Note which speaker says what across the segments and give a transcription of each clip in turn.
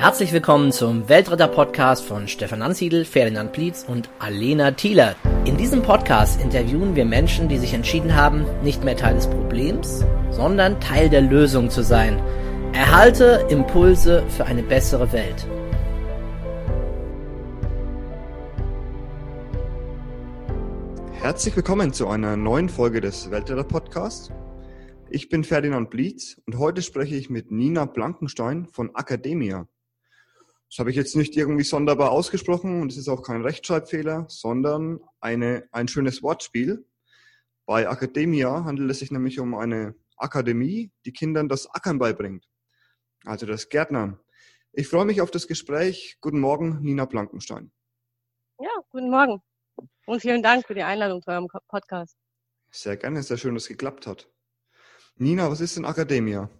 Speaker 1: Herzlich willkommen zum Weltretter-Podcast von Stefan Ansiedel, Ferdinand Plietz und Alena Thieler. In diesem Podcast interviewen wir Menschen, die sich entschieden haben, nicht mehr Teil des Problems, sondern Teil der Lösung zu sein. Erhalte Impulse für eine bessere Welt.
Speaker 2: Herzlich willkommen zu einer neuen Folge des Weltretter-Podcasts. Ich bin Ferdinand Blietz und heute spreche ich mit Nina Blankenstein von Academia. Das habe ich jetzt nicht irgendwie sonderbar ausgesprochen und es ist auch kein Rechtschreibfehler, sondern eine, ein schönes Wortspiel. Bei Academia handelt es sich nämlich um eine Akademie, die Kindern das Ackern beibringt, also das Gärtnern. Ich freue mich auf das Gespräch. Guten Morgen, Nina Blankenstein.
Speaker 3: Ja, guten Morgen und vielen Dank für die Einladung zu eurem Podcast.
Speaker 2: Sehr gerne, sehr schön, dass es geklappt hat. Nina, was ist denn Academia?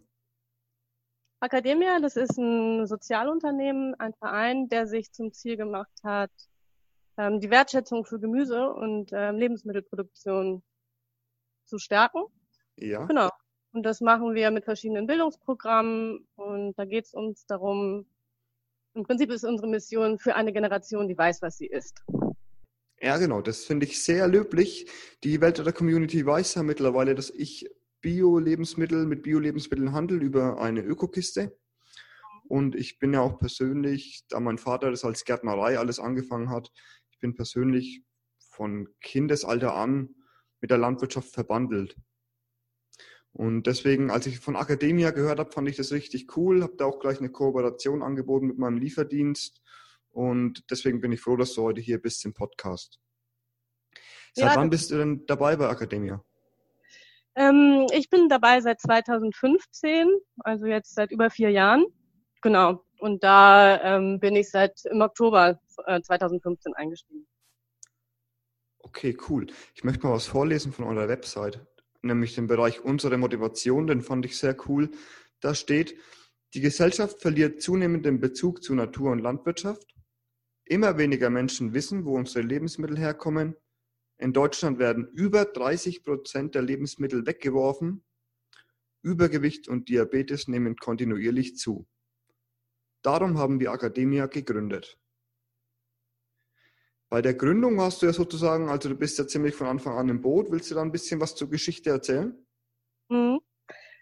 Speaker 3: Academia, das ist ein Sozialunternehmen, ein Verein, der sich zum Ziel gemacht hat, ähm, die Wertschätzung für Gemüse und ähm, Lebensmittelproduktion zu stärken.
Speaker 2: Ja.
Speaker 3: Genau. Und das machen wir mit verschiedenen Bildungsprogrammen. Und da geht es uns darum, im Prinzip ist unsere Mission für eine Generation, die weiß, was sie ist.
Speaker 2: Ja, genau. Das finde ich sehr löblich. Die Welt der Community weiß ja mittlerweile, dass ich Bio-Lebensmittel mit Bio-Lebensmitteln handel über eine Ökokiste. Und ich bin ja auch persönlich, da mein Vater das als Gärtnerei alles angefangen hat, ich bin persönlich von Kindesalter an mit der Landwirtschaft verbandelt. Und deswegen, als ich von Academia gehört habe, fand ich das richtig cool, habe da auch gleich eine Kooperation angeboten mit meinem Lieferdienst. Und deswegen bin ich froh, dass du heute hier bist im Podcast. Seit ja, wann bist du denn dabei bei Academia?
Speaker 3: Ähm, ich bin dabei seit 2015, also jetzt seit über vier Jahren. Genau. Und da ähm, bin ich seit im Oktober äh, 2015 eingestiegen.
Speaker 2: Okay, cool. Ich möchte mal was vorlesen von eurer Website, nämlich den Bereich unsere Motivation, den fand ich sehr cool. Da steht, die Gesellschaft verliert zunehmend den Bezug zu Natur und Landwirtschaft. Immer weniger Menschen wissen, wo unsere Lebensmittel herkommen in Deutschland werden über 30 Prozent der Lebensmittel weggeworfen. Übergewicht und Diabetes nehmen kontinuierlich zu. Darum haben wir Academia gegründet. Bei der Gründung warst du ja sozusagen, also du bist ja ziemlich von Anfang an im Boot. Willst du da ein bisschen was zur Geschichte erzählen?
Speaker 3: Mhm.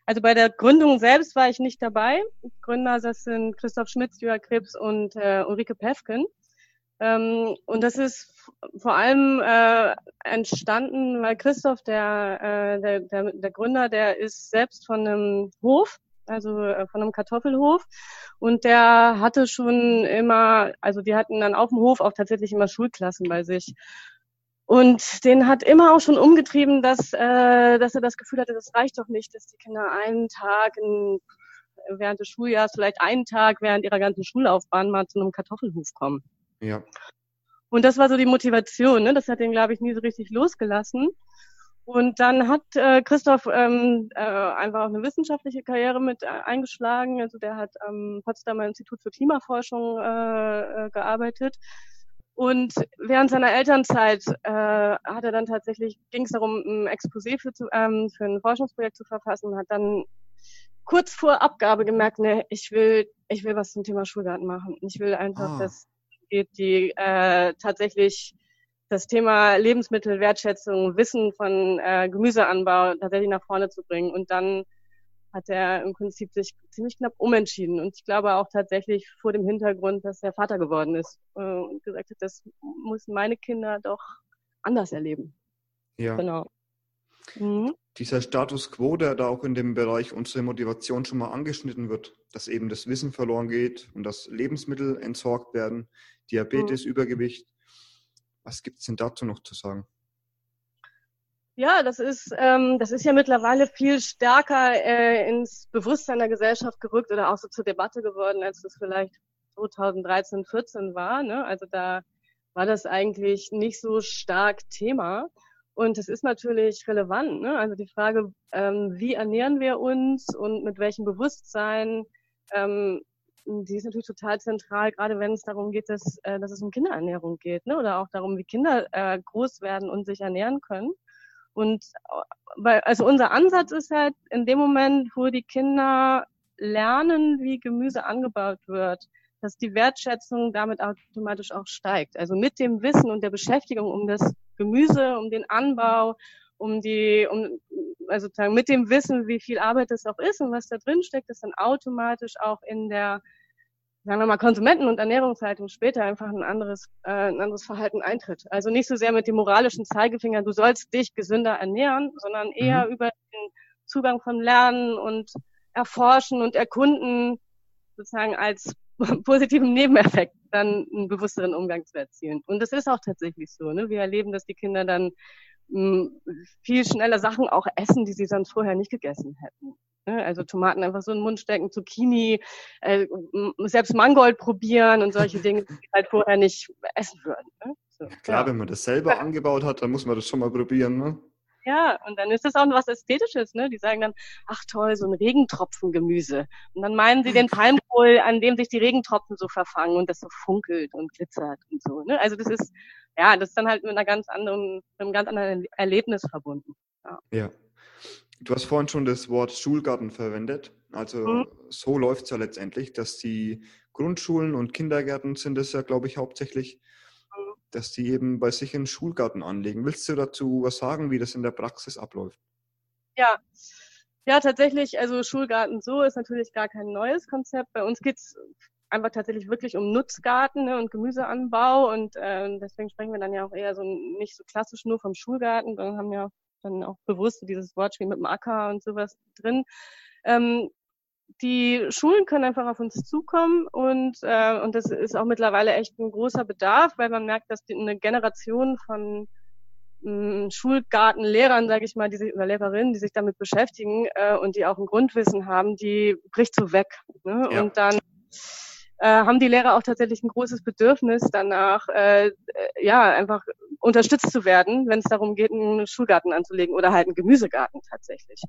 Speaker 3: Also bei der Gründung selbst war ich nicht dabei. Gründer, das sind Christoph Schmitz, Jörg Krebs und äh, Ulrike Pefken. Ähm, und das ist vor allem äh, entstanden, weil Christoph, der, äh, der, der, der Gründer, der ist selbst von einem Hof, also äh, von einem Kartoffelhof. Und der hatte schon immer, also die hatten dann auf dem Hof auch tatsächlich immer Schulklassen bei sich. Und den hat immer auch schon umgetrieben, dass, äh, dass er das Gefühl hatte, das reicht doch nicht, dass die Kinder einen Tag in, während des Schuljahres, vielleicht einen Tag während ihrer ganzen Schullaufbahn mal zu einem Kartoffelhof kommen.
Speaker 2: Ja.
Speaker 3: Und das war so die Motivation. Ne? Das hat den, glaube ich, nie so richtig losgelassen. Und dann hat äh, Christoph ähm, äh, einfach auch eine wissenschaftliche Karriere mit äh, eingeschlagen. Also der hat am Potsdamer Institut für Klimaforschung äh, äh, gearbeitet. Und während seiner Elternzeit äh, hat er dann tatsächlich, ging es darum, ein Exposé für, zu, ähm, für ein Forschungsprojekt zu verfassen, hat dann kurz vor Abgabe gemerkt, ne, ich will, ich will was zum Thema Schulgarten machen. Ich will einfach ah. das geht, die äh, tatsächlich das Thema Lebensmittelwertschätzung, Wissen von äh, Gemüseanbau tatsächlich nach vorne zu bringen. Und dann hat er im Prinzip sich ziemlich knapp umentschieden. Und ich glaube auch tatsächlich vor dem Hintergrund, dass er Vater geworden ist äh, und gesagt hat, das müssen meine Kinder doch anders erleben.
Speaker 2: Ja.
Speaker 3: Genau.
Speaker 2: Mhm. Dieser Status quo, der da auch in dem Bereich unsere Motivation schon mal angeschnitten wird, dass eben das Wissen verloren geht und dass Lebensmittel entsorgt werden, Diabetes, mhm. Übergewicht. Was gibt es denn dazu noch zu sagen?
Speaker 3: Ja, das ist, ähm, das ist ja mittlerweile viel stärker äh, ins Bewusstsein der Gesellschaft gerückt oder auch so zur Debatte geworden, als das vielleicht 2013, 14 war. Ne? Also da war das eigentlich nicht so stark Thema. Und es ist natürlich relevant. Ne? Also die Frage, ähm, wie ernähren wir uns und mit welchem Bewusstsein ähm, die ist natürlich total zentral, gerade wenn es darum geht, dass, äh, dass es um Kinderernährung geht, ne? oder auch darum, wie Kinder äh, groß werden und sich ernähren können. Und äh, weil, also unser Ansatz ist halt in dem Moment, wo die Kinder lernen, wie Gemüse angebaut wird, dass die Wertschätzung damit automatisch auch steigt. Also mit dem Wissen und der Beschäftigung um das Gemüse, um den Anbau, um die, um, also sozusagen mit dem Wissen, wie viel Arbeit das auch ist und was da drin steckt, ist dann automatisch auch in der, sagen wir mal, Konsumenten- und Ernährungshaltung später einfach ein anderes, äh, ein anderes Verhalten eintritt. Also nicht so sehr mit dem moralischen Zeigefinger, du sollst dich gesünder ernähren, sondern eher mhm. über den Zugang von Lernen und Erforschen und Erkunden sozusagen als positiven Nebeneffekt dann einen bewussteren Umgang zu erzielen. Und das ist auch tatsächlich so. Ne? Wir erleben, dass die Kinder dann mh, viel schneller Sachen auch essen, die sie sonst vorher nicht gegessen hätten. Ne? Also Tomaten einfach so in den Mund stecken, Zucchini, äh, selbst Mangold probieren und solche Dinge, die sie halt vorher nicht essen würden. Ne?
Speaker 2: So, Klar, ja. wenn man das selber ja. angebaut hat, dann muss man das schon mal probieren. Ne?
Speaker 3: Ja, und dann ist das auch was Ästhetisches, ne? Die sagen dann, ach toll, so ein Regentropfengemüse. Und dann meinen sie den Palmkohl, an dem sich die Regentropfen so verfangen und das so funkelt und glitzert und so, ne? Also das ist, ja, das ist dann halt mit einer ganz anderen, mit einem ganz anderen Erlebnis verbunden.
Speaker 2: Ja. ja. Du hast vorhin schon das Wort Schulgarten verwendet. Also mhm. so läuft es ja letztendlich, dass die Grundschulen und Kindergärten sind es ja, glaube ich, hauptsächlich, dass die eben bei sich einen Schulgarten anlegen. Willst du dazu was sagen, wie das in der Praxis abläuft?
Speaker 3: Ja, ja, tatsächlich, also Schulgarten so ist natürlich gar kein neues Konzept. Bei uns geht's einfach tatsächlich wirklich um Nutzgarten ne, und Gemüseanbau und äh, deswegen sprechen wir dann ja auch eher so nicht so klassisch nur vom Schulgarten, sondern haben ja dann auch bewusst dieses Wortspiel mit dem Acker und sowas drin. Ähm, die Schulen können einfach auf uns zukommen und, äh, und das ist auch mittlerweile echt ein großer Bedarf, weil man merkt, dass die, eine Generation von mh, Schulgartenlehrern, sage ich mal, die sich, oder Lehrerinnen, die sich damit beschäftigen äh, und die auch ein Grundwissen haben, die bricht so weg. Ne? Ja. Und dann äh, haben die Lehrer auch tatsächlich ein großes Bedürfnis danach, äh, ja, einfach unterstützt zu werden, wenn es darum geht, einen Schulgarten anzulegen oder halt einen Gemüsegarten tatsächlich.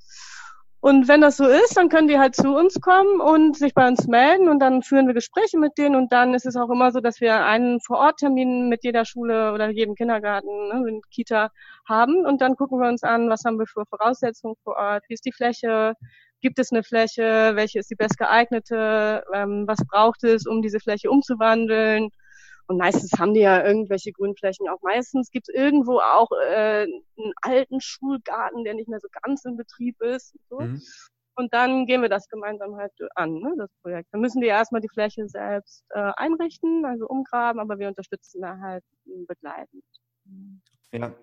Speaker 3: Und wenn das so ist, dann können die halt zu uns kommen und sich bei uns melden und dann führen wir Gespräche mit denen und dann ist es auch immer so, dass wir einen Vororttermin mit jeder Schule oder jedem Kindergarten, ne, mit Kita haben und dann gucken wir uns an, was haben wir für Voraussetzungen vor Ort, wie ist die Fläche, gibt es eine Fläche, welche ist die best geeignete, ähm, was braucht es, um diese Fläche umzuwandeln und meistens haben die ja irgendwelche Grünflächen. Auch meistens gibt es irgendwo auch äh, einen alten Schulgarten, der nicht mehr so ganz in Betrieb ist. Und, so. mhm. und dann gehen wir das gemeinsam halt an, ne, das Projekt. Dann müssen die erstmal die Fläche selbst äh, einrichten, also umgraben, aber wir unterstützen da halt begleitend.
Speaker 2: Ja,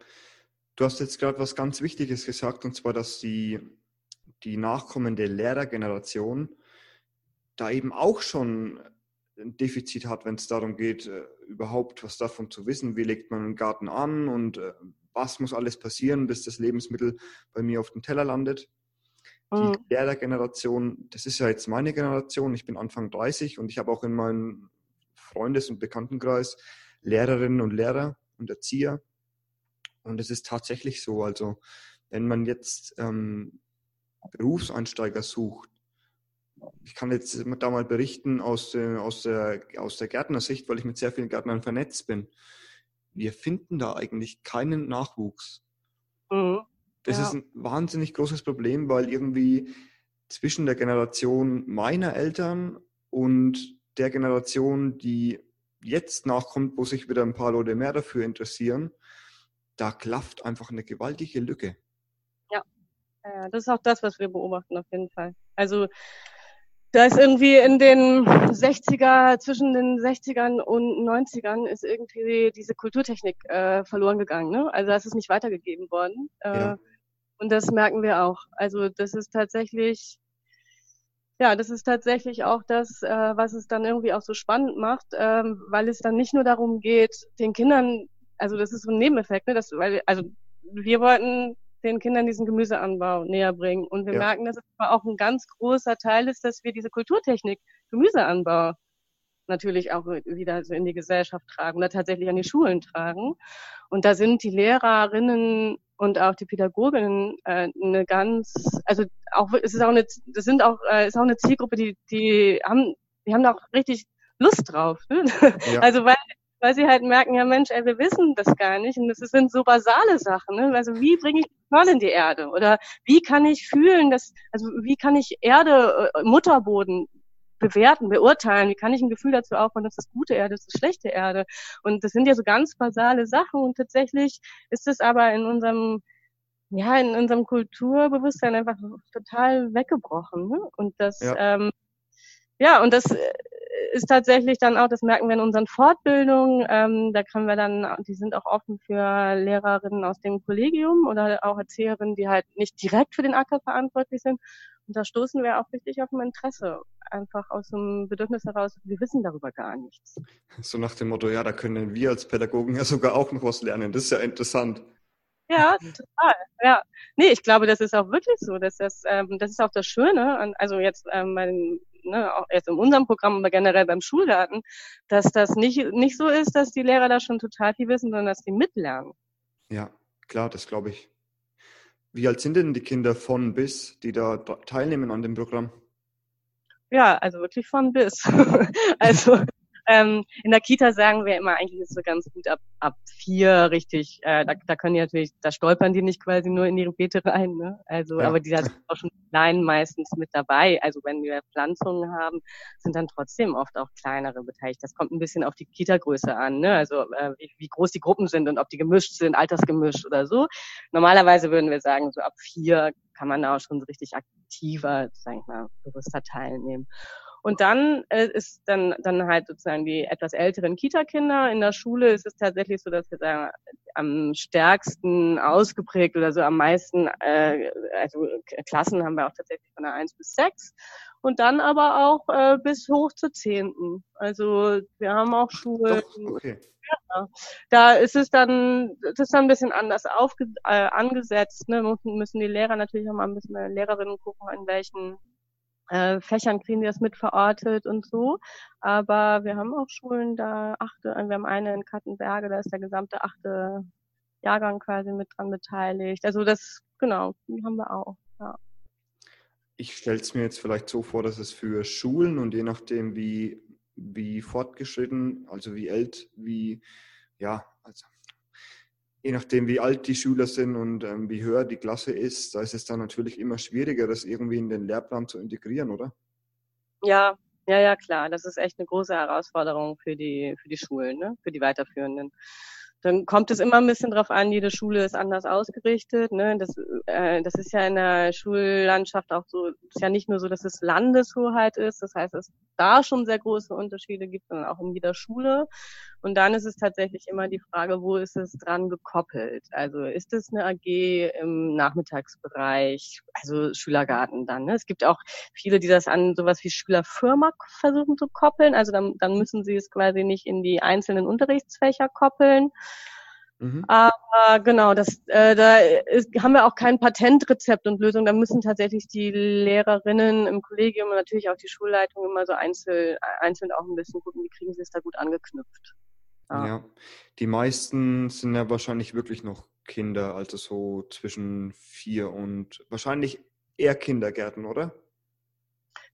Speaker 2: du hast jetzt gerade was ganz Wichtiges gesagt, und zwar, dass die, die nachkommende Lehrergeneration da eben auch schon ein Defizit hat, wenn es darum geht, äh, überhaupt was davon zu wissen, wie legt man einen Garten an und äh, was muss alles passieren, bis das Lebensmittel bei mir auf dem Teller landet. Die mhm. Lehrergeneration, das ist ja jetzt meine Generation, ich bin Anfang 30 und ich habe auch in meinem Freundes- und Bekanntenkreis Lehrerinnen und Lehrer und Erzieher. Und es ist tatsächlich so, also wenn man jetzt ähm, Berufseinsteiger sucht, ich kann jetzt da mal berichten aus, der, aus, der, aus der Gärtnersicht, weil ich mit sehr vielen Gärtnern vernetzt bin. Wir finden da eigentlich keinen Nachwuchs. Mhm. Das ja. ist ein wahnsinnig großes Problem, weil irgendwie zwischen der Generation meiner Eltern und der Generation, die jetzt nachkommt, wo sich wieder ein paar Leute mehr dafür interessieren, da klafft einfach eine gewaltige Lücke.
Speaker 3: Ja, das ist auch das, was wir beobachten auf jeden Fall. Also da ist irgendwie in den 60er, zwischen den 60ern und 90ern ist irgendwie diese Kulturtechnik äh, verloren gegangen. Ne? Also das ist nicht weitergegeben worden. Äh, ja. Und das merken wir auch. Also das ist tatsächlich, ja, das ist tatsächlich auch das, äh, was es dann irgendwie auch so spannend macht, ähm, weil es dann nicht nur darum geht, den Kindern, also das ist so ein Nebeneffekt, ne? Das, weil, also wir wollten den Kindern diesen Gemüseanbau näher bringen. Und wir ja. merken, dass es aber auch ein ganz großer Teil ist, dass wir diese Kulturtechnik, Gemüseanbau, natürlich auch wieder so in die Gesellschaft tragen oder tatsächlich an die Schulen tragen. Und da sind die Lehrerinnen und auch die Pädagoginnen äh, eine ganz, also auch es ist auch eine, das sind auch äh, ist auch eine Zielgruppe, die die haben, die haben da auch richtig Lust drauf. Ne? Ja. Also weil weil sie halt merken, ja Mensch, ey, wir wissen das gar nicht. Und das sind so basale Sachen. Ne? Also wie bringe ich Körn in die Erde? Oder wie kann ich fühlen, dass, also wie kann ich Erde, äh, Mutterboden bewerten, beurteilen? Wie kann ich ein Gefühl dazu aufbauen, dass das gute Erde ist, das schlechte Erde? Und das sind ja so ganz basale Sachen und tatsächlich ist es aber in unserem ja, in unserem Kulturbewusstsein einfach total weggebrochen. Ne? Und das, ja. Ähm, ja, und das äh, ist tatsächlich dann auch, das merken wir in unseren Fortbildungen, ähm, da können wir dann, die sind auch offen für Lehrerinnen aus dem Kollegium oder auch Erzieherinnen, die halt nicht direkt für den Acker verantwortlich sind. Und da stoßen wir auch richtig auf ein Interesse, einfach aus dem Bedürfnis heraus, wir wissen darüber gar nichts.
Speaker 2: So nach dem Motto, ja, da können wir als Pädagogen ja sogar auch noch was lernen. Das ist ja interessant.
Speaker 3: Ja, total. Ja. Nee, ich glaube, das ist auch wirklich so. Dass das, ähm, das ist auch das Schöne, also jetzt ähm, bei den, ne, auch jetzt in unserem Programm, aber generell beim Schulgarten, dass das nicht, nicht so ist, dass die Lehrer da schon total viel wissen, sondern dass die mitlernen.
Speaker 2: Ja, klar, das glaube ich. Wie alt sind denn die Kinder von bis, die da teilnehmen an dem Programm?
Speaker 3: Ja, also wirklich von bis. also ähm, in der Kita sagen wir immer, eigentlich ist so ganz gut ab, ab vier richtig, äh, da, da können die natürlich, da stolpern die nicht quasi nur in ihre Beete rein, ne? Also, ja. aber die sind auch schon klein meistens mit dabei. Also wenn wir Pflanzungen haben, sind dann trotzdem oft auch kleinere beteiligt. Das kommt ein bisschen auf die Kita-Größe an, ne? Also äh, wie, wie groß die Gruppen sind und ob die gemischt sind, altersgemischt oder so. Normalerweise würden wir sagen, so ab vier kann man da auch schon so richtig aktiver, sag ich mal, bewusster teilnehmen. Und dann äh, ist dann, dann halt sozusagen die etwas älteren Kita-Kinder. In der Schule ist es tatsächlich so, dass wir sagen, am stärksten ausgeprägt oder so am meisten, äh, also Klassen haben wir auch tatsächlich von der 1 bis 6 und dann aber auch äh, bis hoch zur 10. Also wir haben auch Schulen. Okay. Ja, da ist es dann, das ist dann ein bisschen anders aufge, äh, angesetzt. Ne? Müssen die Lehrer natürlich auch mal ein bisschen Lehrerinnen gucken, in welchen äh, Fächern kriegen die das mit verortet und so. Aber wir haben auch Schulen, da achte, wir haben eine in Kattenberge, da ist der gesamte achte Jahrgang quasi mit dran beteiligt. Also das, genau, die haben wir auch, ja.
Speaker 2: Ich stelle es mir jetzt vielleicht so vor, dass es für Schulen und je nachdem, wie, wie fortgeschritten, also wie alt, wie, ja, also je nachdem, wie alt die Schüler sind und ähm, wie höher die Klasse ist, da ist es dann natürlich immer schwieriger, das irgendwie in den Lehrplan zu integrieren, oder?
Speaker 3: Ja, ja, ja, klar. Das ist echt eine große Herausforderung für die, für die Schulen, ne? für die Weiterführenden dann kommt es immer ein bisschen drauf an, jede Schule ist anders ausgerichtet. Ne? Das, äh, das ist ja in der Schullandschaft auch so, ist ja nicht nur so, dass es Landeshoheit ist, das heißt, es da schon sehr große Unterschiede gibt, sondern auch in jeder Schule. Und dann ist es tatsächlich immer die Frage, wo ist es dran gekoppelt? Also ist es eine AG im Nachmittagsbereich, also Schülergarten dann. Ne? Es gibt auch viele, die das an sowas wie Schülerfirma versuchen zu koppeln. Also dann, dann müssen sie es quasi nicht in die einzelnen Unterrichtsfächer koppeln, Mhm. Aber genau, das, äh, da ist, haben wir auch kein Patentrezept und Lösung. Da müssen tatsächlich die Lehrerinnen im Kollegium und natürlich auch die Schulleitung immer so einzeln, einzeln auch ein bisschen gucken, wie kriegen sie es da gut angeknüpft.
Speaker 2: Ja. ja. die meisten sind ja wahrscheinlich wirklich noch Kinder, also so zwischen vier und wahrscheinlich eher Kindergärten, oder?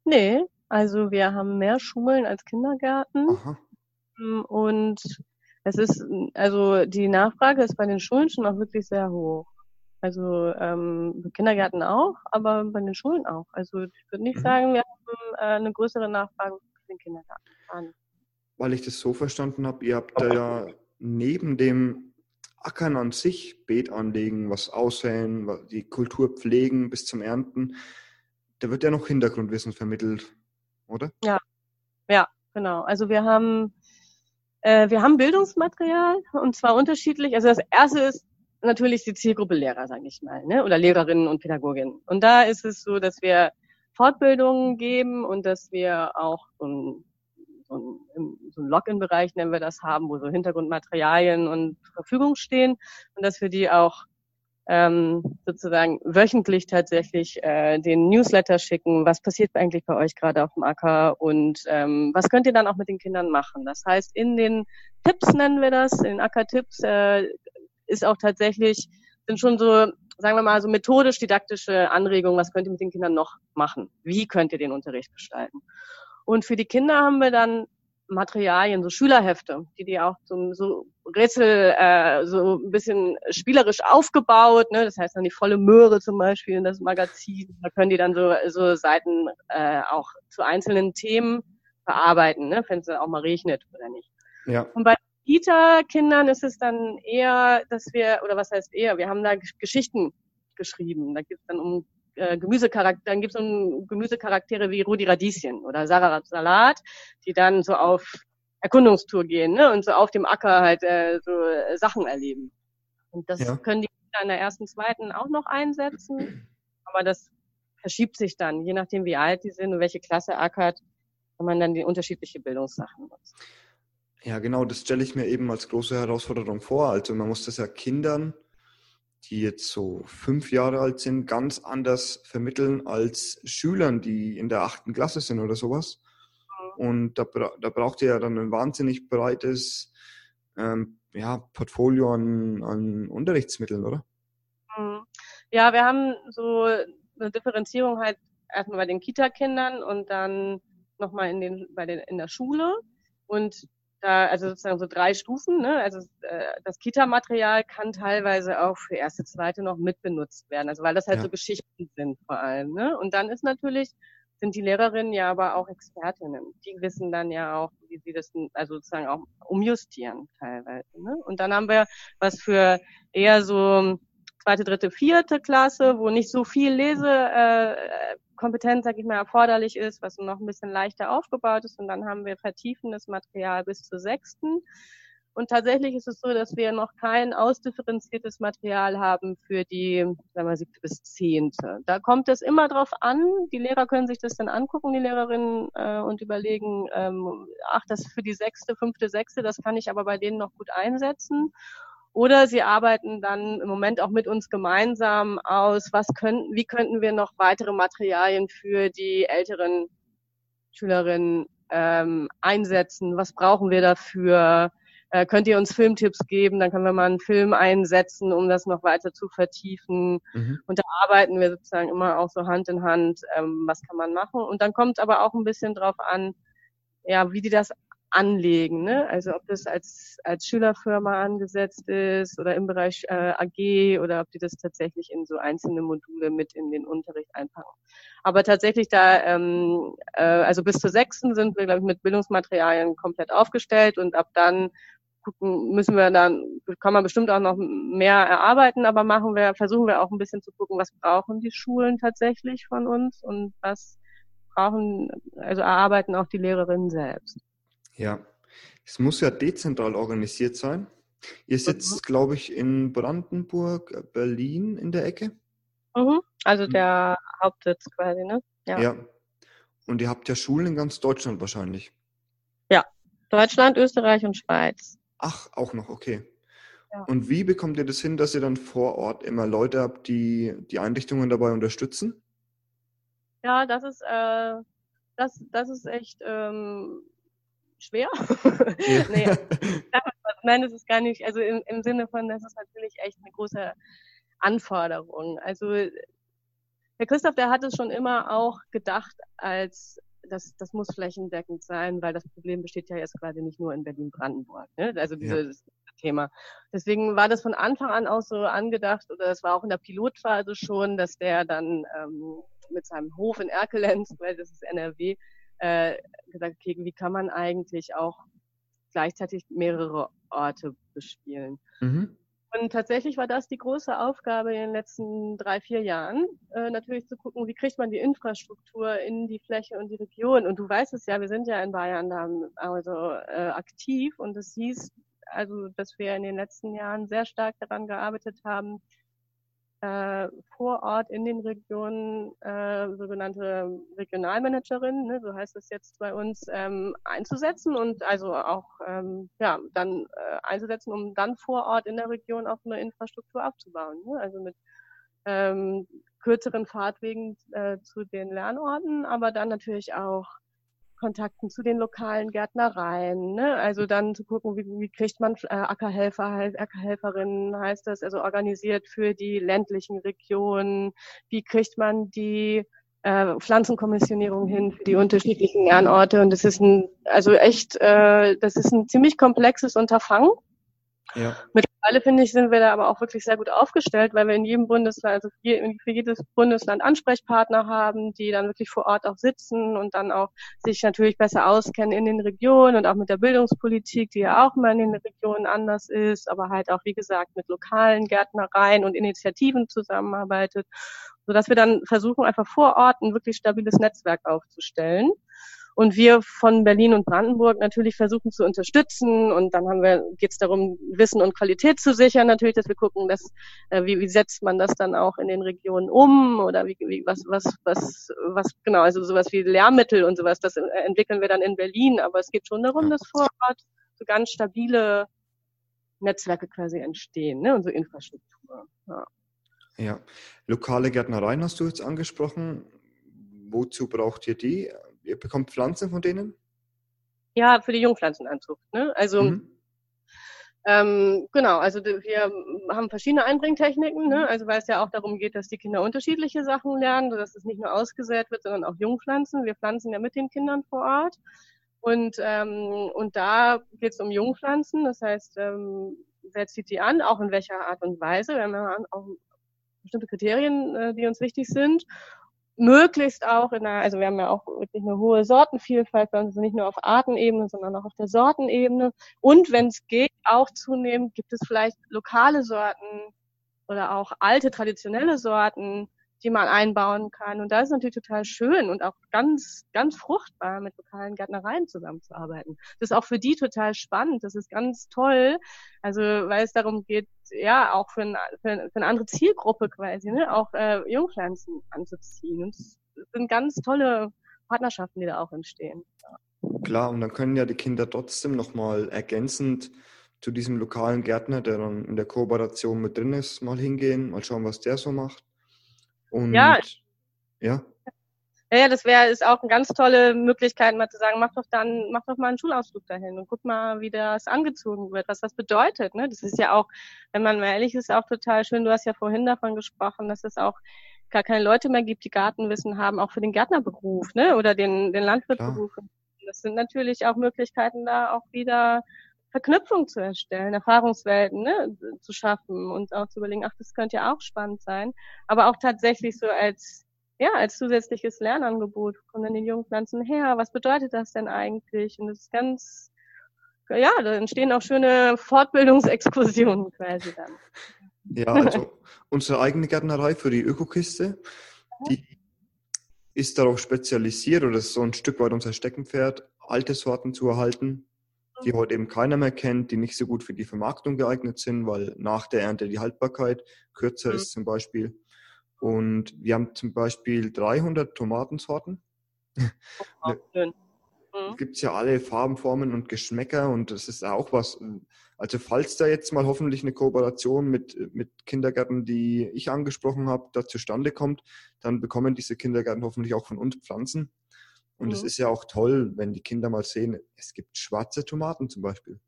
Speaker 3: Nee, also wir haben mehr Schulen als Kindergärten. Aha. Und es ist, also die Nachfrage ist bei den Schulen schon auch wirklich sehr hoch. Also ähm, Kindergärten auch, aber bei den Schulen auch. Also ich würde nicht mhm. sagen, wir haben äh, eine größere Nachfrage für den Kindergarten.
Speaker 2: Weil ich das so verstanden habe, ihr habt da ja neben dem Ackern an sich, Beet anlegen, was aussäen, die Kultur pflegen bis zum Ernten, da wird ja noch Hintergrundwissen vermittelt, oder?
Speaker 3: Ja, ja, genau. Also wir haben äh, wir haben Bildungsmaterial und zwar unterschiedlich. Also das erste ist natürlich die Zielgruppe Lehrer, sage ich mal, ne? oder Lehrerinnen und Pädagoginnen. Und da ist es so, dass wir Fortbildungen geben und dass wir auch so ein, so ein, so ein Login-Bereich, nennen wir das, haben, wo so Hintergrundmaterialien und Verfügung stehen und dass wir die auch ähm, sozusagen wöchentlich tatsächlich äh, den Newsletter schicken, was passiert eigentlich bei euch gerade auf dem Acker und ähm, was könnt ihr dann auch mit den Kindern machen. Das heißt, in den Tipps nennen wir das, in den Acker-Tipps äh, ist auch tatsächlich, sind schon so, sagen wir mal, so methodisch-didaktische Anregungen, was könnt ihr mit den Kindern noch machen, wie könnt ihr den Unterricht gestalten. Und für die Kinder haben wir dann Materialien, so Schülerhefte, die die auch zum, so Rätsel äh, so ein bisschen spielerisch aufgebaut. Ne? Das heißt dann die volle Möhre zum Beispiel in das Magazin. Da können die dann so, so Seiten äh, auch zu einzelnen Themen bearbeiten, ne? wenn es auch mal regnet oder nicht. Ja. Und bei Kita-Kindern ist es dann eher, dass wir, oder was heißt eher, wir haben da Geschichten geschrieben. Da gibt es dann um äh, Gemüsecharakter, dann gibt es Gemüsecharaktere wie Rudi Radieschen oder Sarah Salat, die dann so auf Erkundungstour gehen ne? und so auf dem Acker halt äh, so äh, Sachen erleben. Und das ja. können die Kinder in der ersten, zweiten auch noch einsetzen. Aber das verschiebt sich dann, je nachdem wie alt die sind und welche Klasse ackert, kann man dann die unterschiedliche Bildungssachen nutzen.
Speaker 2: Ja, genau, das stelle ich mir eben als große Herausforderung vor. Also man muss das ja Kindern, die jetzt so fünf Jahre alt sind, ganz anders vermitteln als Schülern, die in der achten Klasse sind oder sowas. Mhm. Und da, da braucht ihr ja dann ein wahnsinnig breites ähm, ja, Portfolio an, an Unterrichtsmitteln, oder?
Speaker 3: Mhm. Ja, wir haben so eine Differenzierung halt erstmal bei den Kita-Kindern und dann nochmal in, den, bei den, in der Schule. Und da, also sozusagen so drei Stufen. Ne? Also äh, das Kita-Material kann teilweise auch für erste, zweite noch mitbenutzt werden. Also weil das halt ja. so Geschichten sind vor allem. Ne? Und dann ist natürlich sind die Lehrerinnen ja aber auch Expertinnen. Die wissen dann ja auch, wie sie das also sozusagen auch umjustieren teilweise. Ne? Und dann haben wir was für eher so zweite, dritte, vierte Klasse, wo nicht so viel Lesekompetenz, äh, sag ich mal, erforderlich ist, was noch ein bisschen leichter aufgebaut ist. Und dann haben wir vertiefendes Material bis zur sechsten. Und tatsächlich ist es so, dass wir noch kein ausdifferenziertes Material haben für die, sagen wir, siebte bis zehnte. Da kommt es immer drauf an. Die Lehrer können sich das dann angucken, die Lehrerinnen, äh, und überlegen, ähm, ach, das für die sechste, fünfte, sechste, das kann ich aber bei denen noch gut einsetzen. Oder sie arbeiten dann im Moment auch mit uns gemeinsam aus, was könnten, wie könnten wir noch weitere Materialien für die älteren Schülerinnen ähm, einsetzen? Was brauchen wir dafür? Äh, könnt ihr uns Filmtipps geben? Dann können wir mal einen Film einsetzen, um das noch weiter zu vertiefen. Mhm. Und da arbeiten wir sozusagen immer auch so Hand in Hand, ähm, was kann man machen. Und dann kommt aber auch ein bisschen drauf an, ja, wie die das anlegen. Ne? Also ob das als, als Schülerfirma angesetzt ist oder im Bereich äh, AG oder ob die das tatsächlich in so einzelne Module mit in den Unterricht einpacken. Aber tatsächlich da, ähm, äh, also bis zur sechsten sind wir, glaube ich, mit Bildungsmaterialien komplett aufgestellt und ab dann gucken, müssen wir dann, kann man bestimmt auch noch mehr erarbeiten, aber machen wir, versuchen wir auch ein bisschen zu gucken, was brauchen die Schulen tatsächlich von uns und was brauchen, also erarbeiten auch die Lehrerinnen selbst.
Speaker 2: Ja, es muss ja dezentral organisiert sein. Ihr sitzt, mhm. glaube ich, in Brandenburg, äh, Berlin in der Ecke.
Speaker 3: Mhm. Also hm. der Hauptsitz quasi, ne?
Speaker 2: Ja. ja. Und ihr habt ja Schulen in ganz Deutschland wahrscheinlich.
Speaker 3: Ja, Deutschland, Österreich und Schweiz.
Speaker 2: Ach, auch noch, okay. Ja. Und wie bekommt ihr das hin, dass ihr dann vor Ort immer Leute habt, die die Einrichtungen dabei unterstützen?
Speaker 3: Ja, das ist, äh, das, das ist echt ähm, schwer. Ja. nee, nein, das ist gar nicht, also im, im Sinne von, das ist natürlich echt eine große Anforderung. Also Herr Christoph, der hat es schon immer auch gedacht, als das, das muss flächendeckend sein, weil das Problem besteht ja jetzt quasi nicht nur in Berlin-Brandenburg. Ne? Also dieses ja. Thema. Deswegen war das von Anfang an auch so angedacht, oder es war auch in der Pilotphase schon, dass der dann ähm, mit seinem Hof in Erkelenz, weil das ist NRW, äh, gesagt, okay, wie kann man eigentlich auch gleichzeitig mehrere Orte bespielen? Mhm. Und tatsächlich war das die große Aufgabe in den letzten drei, vier Jahren, äh, natürlich zu gucken, wie kriegt man die Infrastruktur in die Fläche und die Region. Und du weißt es ja, wir sind ja in Bayern da also äh, aktiv und es hieß also, dass wir in den letzten Jahren sehr stark daran gearbeitet haben, äh, vor Ort in den Regionen äh, sogenannte Regionalmanagerinnen, ne, so heißt es jetzt bei uns, ähm, einzusetzen und also auch ähm, ja dann äh, einzusetzen, um dann vor Ort in der Region auch eine Infrastruktur aufzubauen. Ne? Also mit ähm, kürzeren Fahrtwegen äh, zu den Lernorten, aber dann natürlich auch Kontakten zu den lokalen Gärtnereien. Ne? Also dann zu gucken, wie, wie kriegt man äh, Ackerhelfer, Ackerhelferinnen heißt das, also organisiert für die ländlichen Regionen. Wie kriegt man die äh, Pflanzenkommissionierung hin für die unterschiedlichen Lernorte? Und das ist ein, also echt, äh, das ist ein ziemlich komplexes Unterfangen. Ja. Mittlerweile finde ich, sind wir da aber auch wirklich sehr gut aufgestellt, weil wir in jedem Bundesland, also für jedes Bundesland Ansprechpartner haben, die dann wirklich vor Ort auch sitzen und dann auch sich natürlich besser auskennen in den Regionen und auch mit der Bildungspolitik, die ja auch mal in den Regionen anders ist, aber halt auch, wie gesagt, mit lokalen Gärtnereien und Initiativen zusammenarbeitet, sodass wir dann versuchen, einfach vor Ort ein wirklich stabiles Netzwerk aufzustellen und wir von Berlin und Brandenburg natürlich versuchen zu unterstützen. Und dann haben wir, geht es darum, Wissen und Qualität zu sichern, natürlich, dass wir gucken, dass, äh, wie, wie setzt man das dann auch in den Regionen um oder wie, wie was, was, was, was, genau, also sowas wie Lehrmittel und sowas, das entwickeln wir dann in Berlin. Aber es geht schon darum, dass vor Ort so ganz stabile Netzwerke quasi entstehen, ne, und so Infrastruktur. Ja.
Speaker 2: ja. Lokale Gärtnereien hast du jetzt angesprochen. Wozu braucht ihr die? Ihr bekommt Pflanzen von denen?
Speaker 3: Ja, für die Jungpflanzenanzucht. Ne? Also mhm. ähm, genau, also wir haben verschiedene Einbringtechniken, ne? also weil es ja auch darum geht, dass die Kinder unterschiedliche Sachen lernen, dass es nicht nur ausgesät wird, sondern auch Jungpflanzen. Wir pflanzen ja mit den Kindern vor Ort. Und, ähm, und da geht es um Jungpflanzen, das heißt, ähm, wer zieht die an, auch in welcher Art und Weise. Wir haben ja auch bestimmte Kriterien, äh, die uns wichtig sind möglichst auch in einer, also wir haben ja auch wirklich eine hohe Sortenvielfalt bei uns, also nicht nur auf Artenebene, sondern auch auf der Sortenebene. Und wenn es geht, auch zunehmend gibt es vielleicht lokale Sorten oder auch alte traditionelle Sorten, die man einbauen kann. Und da ist natürlich total schön und auch ganz, ganz fruchtbar, mit lokalen Gärtnereien zusammenzuarbeiten. Das ist auch für die total spannend. Das ist ganz toll. Also, weil es darum geht, ja, auch für, ein, für, für eine andere Zielgruppe quasi, ne, auch äh, Jungpflanzen anzuziehen. Und es sind ganz tolle Partnerschaften, die da auch entstehen.
Speaker 2: Klar, und dann können ja die Kinder trotzdem nochmal ergänzend zu diesem lokalen Gärtner, der dann in der Kooperation mit drin ist, mal hingehen, mal schauen, was der so macht.
Speaker 3: Und ja. Ja. Ja, das wäre ist auch eine ganz tolle Möglichkeit, mal zu sagen, mach doch dann, mach doch mal einen Schulausflug dahin und guck mal, wie das angezogen wird, was das bedeutet. Ne? Das ist ja auch, wenn man mal ehrlich ist, auch total schön. Du hast ja vorhin davon gesprochen, dass es auch gar keine Leute mehr gibt, die Gartenwissen haben, auch für den Gärtnerberuf, ne? Oder den, den Landwirtberuf. Das sind natürlich auch Möglichkeiten, da auch wieder Verknüpfung zu erstellen, Erfahrungswelten ne, zu schaffen und auch zu überlegen, ach, das könnte ja auch spannend sein. Aber auch tatsächlich so als, ja, als zusätzliches Lernangebot von den jungen Pflanzen her. Was bedeutet das denn eigentlich? Und das ist ganz, ja, da entstehen auch schöne Fortbildungsexkursionen quasi dann.
Speaker 2: Ja, also unsere eigene Gärtnerei für die Ökokiste, die ist darauf spezialisiert oder ist so ein Stück weit unser Steckenpferd, alte Sorten zu erhalten, die heute eben keiner mehr kennt, die nicht so gut für die Vermarktung geeignet sind, weil nach der Ernte die Haltbarkeit kürzer mhm. ist zum Beispiel. Und wir haben zum Beispiel 300 Tomatensorten. Oh, schön. Mhm. Gibt es ja alle Farben, Formen und Geschmäcker und das ist auch was. Also falls da jetzt mal hoffentlich eine Kooperation mit, mit Kindergärten, die ich angesprochen habe, da zustande kommt, dann bekommen diese Kindergärten hoffentlich auch von uns Pflanzen. Und mhm. es ist ja auch toll, wenn die Kinder mal sehen, es gibt schwarze Tomaten zum Beispiel.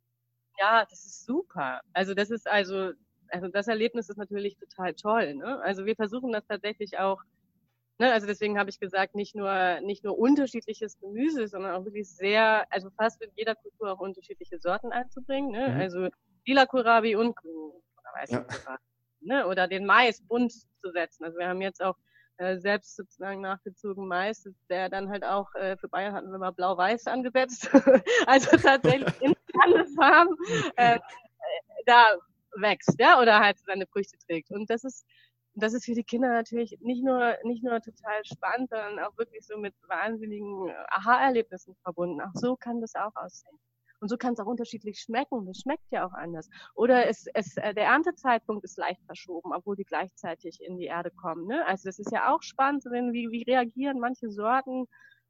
Speaker 3: Ja, das ist super. Also das ist also, also das Erlebnis ist natürlich total toll. Ne? Also wir versuchen das tatsächlich auch, ne? also deswegen habe ich gesagt, nicht nur, nicht nur unterschiedliches Gemüse, sondern auch wirklich sehr, also fast in jeder Kultur auch unterschiedliche Sorten einzubringen. Ne? Mhm. Also lila Kohlrabi und grün oder weiß ja. ne? Oder den Mais bunt zu setzen. Also wir haben jetzt auch äh, selbst sozusagen nachgezogen Mais, der dann halt auch äh, für Bayern hatten wir mal blau-weiß angesetzt. also tatsächlich in Farben äh, da wächst, ja, oder halt seine Früchte trägt. Und das ist das ist für die Kinder natürlich nicht nur nicht nur total spannend, sondern auch wirklich so mit wahnsinnigen Aha-Erlebnissen verbunden. Auch so kann das auch aussehen. Und so kann es auch unterschiedlich schmecken. Das schmeckt ja auch anders. Oder es, es, äh, der Erntezeitpunkt ist leicht verschoben, obwohl die gleichzeitig in die Erde kommen. Ne? Also das ist ja auch spannend, wenn, wie, wie reagieren manche Sorten.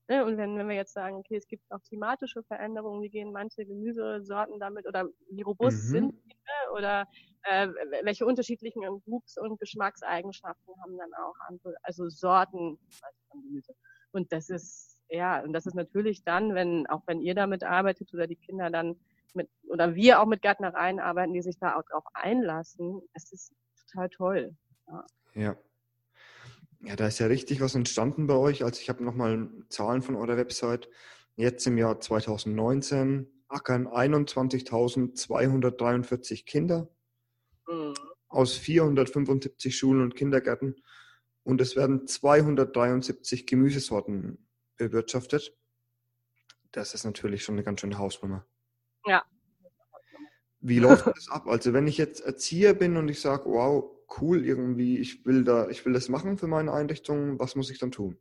Speaker 3: Ne? Und wenn, wenn wir jetzt sagen, okay, es gibt auch klimatische Veränderungen, wie gehen manche Gemüsesorten damit oder wie robust mhm. sind die, ne? oder äh, welche unterschiedlichen Wuchs- und Geschmackseigenschaften haben dann auch andere, also Sorten von Gemüse. Und das ist ja, und das ist natürlich dann, wenn, auch wenn ihr damit arbeitet oder die Kinder dann mit, oder wir auch mit Gärtnereien arbeiten, die sich da auch drauf einlassen, es ist total toll.
Speaker 2: Ja. ja. Ja, da ist ja richtig was entstanden bei euch. Also ich habe nochmal Zahlen von eurer Website. Jetzt im Jahr 2019 ackern 21.243 Kinder mhm. aus 475 Schulen und Kindergärten und es werden 273 Gemüsesorten bewirtschaftet. Das ist natürlich schon eine ganz schöne Hausnummer.
Speaker 3: Ja.
Speaker 2: Wie läuft das ab? Also wenn ich jetzt Erzieher bin und ich sage, wow, cool, irgendwie, ich will da, ich will das machen für meine Einrichtung, was muss ich dann tun?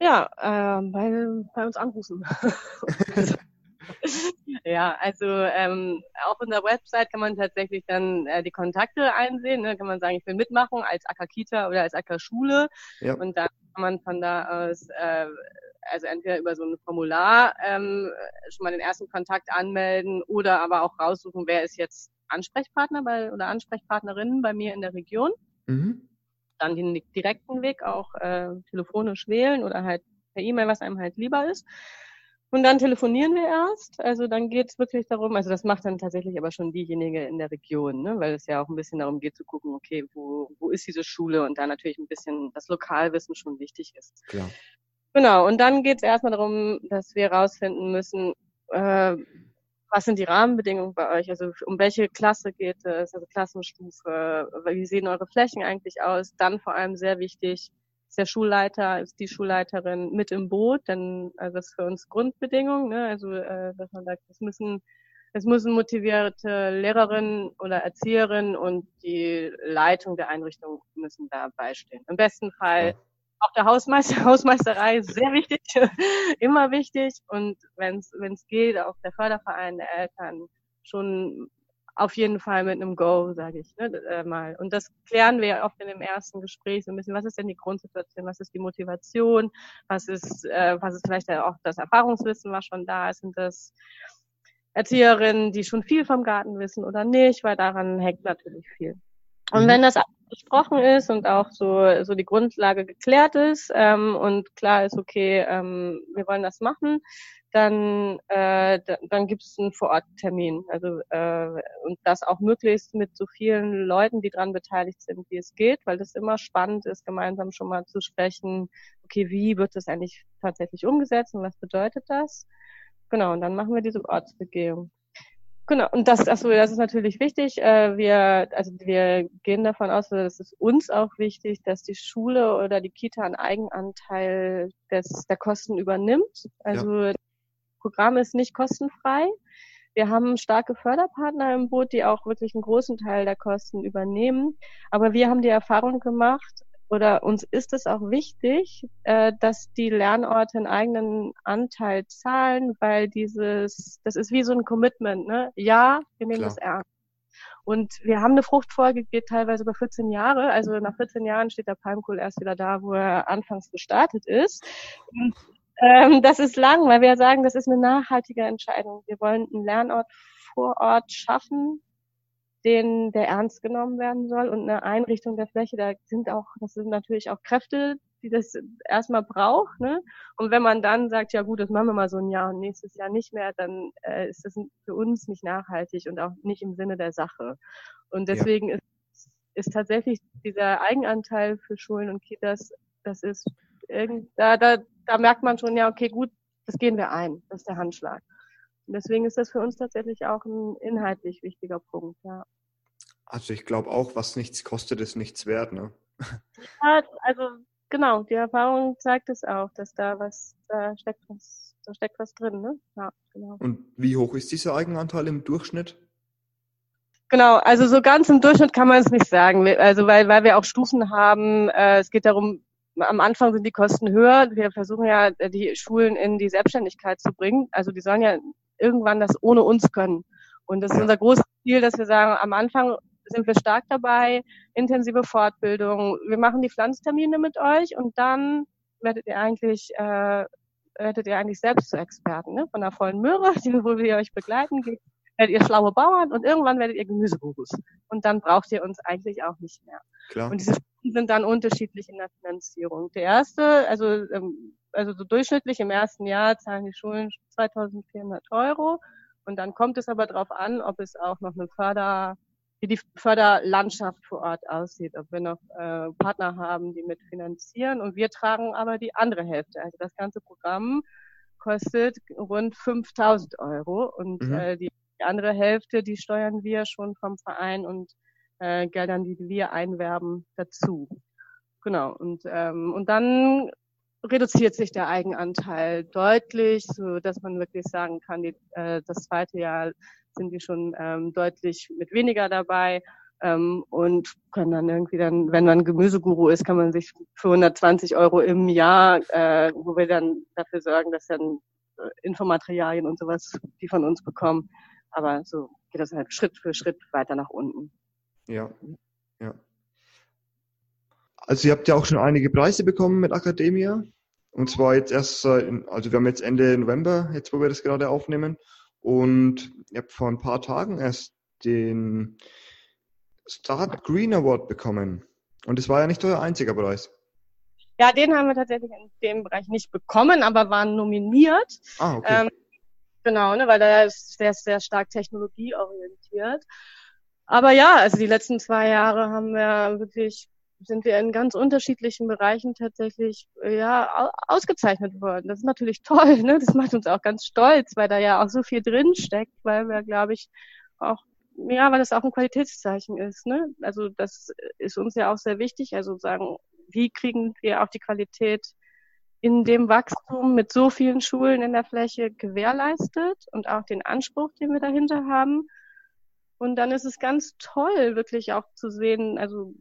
Speaker 3: Ja, äh, bei, bei uns anrufen. ja, also ähm, auf unserer Website kann man tatsächlich dann äh, die Kontakte einsehen. Ne? Kann man sagen, ich will mitmachen als Akakita oder als Akaschule. Ja. Und dann kann man von da aus äh, also entweder über so ein Formular ähm, schon mal den ersten Kontakt anmelden oder aber auch raussuchen, wer ist jetzt Ansprechpartner bei, oder Ansprechpartnerin bei mir in der Region. Mhm. Dann den direkten Weg auch äh, telefonisch wählen oder halt per E-Mail, was einem halt lieber ist. Und dann telefonieren wir erst. Also dann geht es wirklich darum, also das macht dann tatsächlich aber schon diejenige in der Region, ne? weil es ja auch ein bisschen darum geht zu gucken, okay, wo, wo ist diese Schule und da natürlich ein bisschen das Lokalwissen schon wichtig ist. Klar. Genau, und dann geht es erstmal darum, dass wir herausfinden müssen, äh, was sind die Rahmenbedingungen bei euch? Also um welche Klasse geht es, also Klassenstufe, wie sehen eure Flächen eigentlich aus? Dann vor allem sehr wichtig, ist der Schulleiter, ist die Schulleiterin mit im Boot, denn also das ist für uns Grundbedingung, ne? also äh, dass man sagt, es müssen es müssen motivierte Lehrerinnen oder Erzieherinnen und die Leitung der Einrichtung müssen da beistehen. Im besten Fall auch der Hausmeister, Hausmeisterei ist sehr wichtig, immer wichtig. Und wenn es geht, auch der Förderverein der Eltern schon auf jeden Fall mit einem Go, sage ich ne, äh, mal. Und das klären wir oft in dem ersten Gespräch so ein bisschen. Was ist denn die Grundsituation? Was ist die Motivation? Was ist, äh, was ist vielleicht auch das Erfahrungswissen, was schon da ist? Sind das Erzieherinnen, die schon viel vom Garten wissen oder nicht? Weil daran hängt natürlich viel. Und mhm. wenn das besprochen ist und auch so, so die Grundlage geklärt ist ähm, und klar ist, okay, ähm, wir wollen das machen, dann, äh, dann gibt es einen Vororttermin. Also äh, und das auch möglichst mit so vielen Leuten, die dran beteiligt sind, wie es geht, weil das immer spannend ist, gemeinsam schon mal zu sprechen, okay, wie wird das eigentlich tatsächlich umgesetzt und was bedeutet das? Genau, und dann machen wir diese Ortsbegehung. Genau, und das, achso, das ist natürlich wichtig. Äh, wir, also wir gehen davon aus, dass es uns auch wichtig, dass die Schule oder die Kita einen Eigenanteil des, der Kosten übernimmt. Also ja. Das Programm ist nicht kostenfrei. Wir haben starke Förderpartner im Boot, die auch wirklich einen großen Teil der Kosten übernehmen. Aber wir haben die Erfahrung gemacht, oder uns ist es auch wichtig, äh, dass die Lernorte einen eigenen Anteil zahlen, weil dieses, das ist wie so ein Commitment, ne? Ja, wir nehmen Klar. das ernst. Und wir haben eine Fruchtfolge, geht teilweise über 14 Jahre. Also nach 14 Jahren steht der Palmkohl erst wieder da, wo er anfangs gestartet ist. Und, ähm, das ist lang, weil wir sagen, das ist eine nachhaltige Entscheidung. Wir wollen einen Lernort vor Ort schaffen, den, der ernst genommen werden soll und eine Einrichtung der Fläche, da sind auch, das sind natürlich auch Kräfte, die das erstmal braucht, ne? Und wenn man dann sagt, ja gut, das machen wir mal so ein Jahr und nächstes Jahr nicht mehr, dann äh, ist das für uns nicht nachhaltig und auch nicht im Sinne der Sache. Und deswegen ja. ist, ist tatsächlich dieser Eigenanteil für Schulen und Kitas, das ist irgend, da, da, da merkt man schon, ja, okay, gut, das gehen wir ein. Das ist der Handschlag. Und deswegen ist das für uns tatsächlich auch ein inhaltlich wichtiger Punkt, ja.
Speaker 2: Also ich glaube auch, was nichts kostet, ist nichts wert, ne?
Speaker 3: Ja, also genau, die Erfahrung zeigt es auch, dass da was, da steckt was, da steckt was drin, ne? Ja,
Speaker 2: genau. Und wie hoch ist dieser Eigenanteil im Durchschnitt?
Speaker 3: Genau, also so ganz im Durchschnitt kann man es nicht sagen. Also weil, weil wir auch Stufen haben, äh, es geht darum, am Anfang sind die Kosten höher. Wir versuchen ja, die Schulen in die Selbstständigkeit zu bringen. Also die sollen ja irgendwann das ohne uns können. Und das ist unser großes Ziel, dass wir sagen, am Anfang sind wir stark dabei, intensive Fortbildung. Wir machen die Pflanztermine mit euch und dann werdet ihr eigentlich äh, werdet ihr eigentlich selbst zu Experten, ne? Von der vollen Möhre, die, wo wir euch begleiten, werdet ihr schlaue Bauern und irgendwann werdet ihr Gemüsegurus. Und dann braucht ihr uns eigentlich auch nicht mehr. Klar. Und diese Stunden sind dann unterschiedlich in der Finanzierung. Der erste, also ähm, also so durchschnittlich im ersten Jahr zahlen die Schulen 2400 Euro. Und dann kommt es aber darauf an, ob es auch noch eine Förder, wie die Förderlandschaft vor Ort aussieht, ob wir noch äh, Partner haben, die mitfinanzieren. Und wir tragen aber die andere Hälfte. Also das ganze Programm kostet rund 5000 Euro und mhm. äh, die, die andere Hälfte, die steuern wir schon vom Verein und äh, Geldern, die wir einwerben, dazu. Genau. Und, ähm, und dann reduziert sich der Eigenanteil deutlich, so dass man wirklich sagen kann, die, äh, das zweite Jahr sind wir schon ähm, deutlich mit weniger dabei ähm, und können dann irgendwie dann, wenn man Gemüseguru ist, kann man sich für 120 Euro im Jahr, äh, wo wir dann dafür sorgen, dass dann äh, Infomaterialien und sowas die von uns bekommen. Aber so geht das halt Schritt für Schritt weiter nach unten.
Speaker 2: Ja, ja. Also ihr habt ja auch schon einige Preise bekommen mit Academia. Und zwar jetzt erst, also wir haben jetzt Ende November, jetzt wo wir das gerade aufnehmen. Und ihr habt vor ein paar Tagen erst den Start Green Award bekommen. Und das war ja nicht euer einziger Preis.
Speaker 3: Ja, den haben wir tatsächlich in dem Bereich nicht bekommen, aber waren nominiert. Ah, okay. Ähm, genau, ne, weil der ist sehr, sehr stark technologieorientiert. Aber ja, also die letzten zwei Jahre haben wir wirklich, sind wir in ganz unterschiedlichen Bereichen tatsächlich ja ausgezeichnet worden. Das ist natürlich toll, ne? Das macht uns auch ganz stolz, weil da ja auch so viel drin steckt, weil wir, glaube ich, auch ja, weil das auch ein Qualitätszeichen ist. Ne? Also das ist uns ja auch sehr wichtig. Also sagen, wie kriegen wir auch die Qualität in dem Wachstum mit so vielen Schulen in der Fläche gewährleistet und auch den Anspruch, den wir dahinter haben. Und dann ist es ganz toll, wirklich auch zu sehen, also